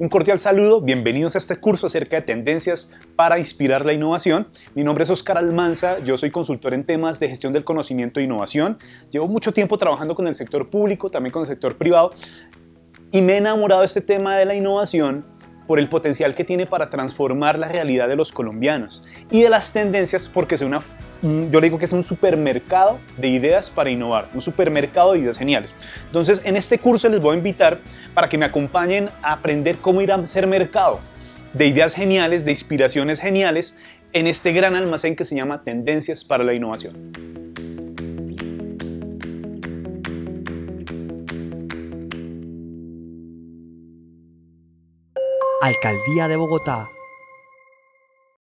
Un cordial saludo, bienvenidos a este curso acerca de tendencias para inspirar la innovación. Mi nombre es Oscar Almanza, yo soy consultor en temas de gestión del conocimiento e innovación. Llevo mucho tiempo trabajando con el sector público, también con el sector privado, y me he enamorado de este tema de la innovación por el potencial que tiene para transformar la realidad de los colombianos y de las tendencias porque es una yo le digo que es un supermercado de ideas para innovar, un supermercado de ideas geniales. Entonces, en este curso les voy a invitar para que me acompañen a aprender cómo ir a ser mercado de ideas geniales, de inspiraciones geniales en este gran almacén que se llama Tendencias para la Innovación. Alcaldía de Bogotá